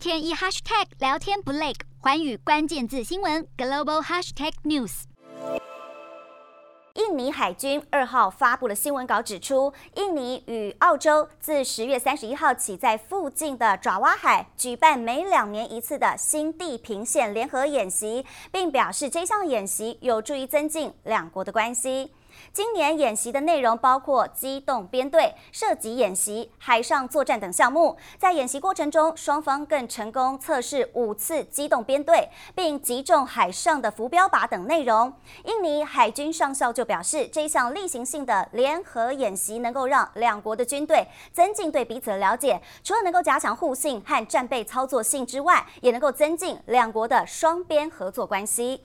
天一 hashtag 聊天不累，环宇关键字新闻 global hashtag news。印尼海军二号发布了新闻稿，指出印尼与澳洲自十月三十一号起，在附近的爪哇海举办每两年一次的新地平线联合演习，并表示这项演习有助于增进两国的关系。今年演习的内容包括机动编队、射击演习、海上作战等项目。在演习过程中，双方更成功测试五次机动编队，并击中海上的浮标靶等内容。印尼海军上校就表示，这项例行性的联合演习能够让两国的军队增进对彼此的了解，除了能够加强互信和战备操作性之外，也能够增进两国的双边合作关系。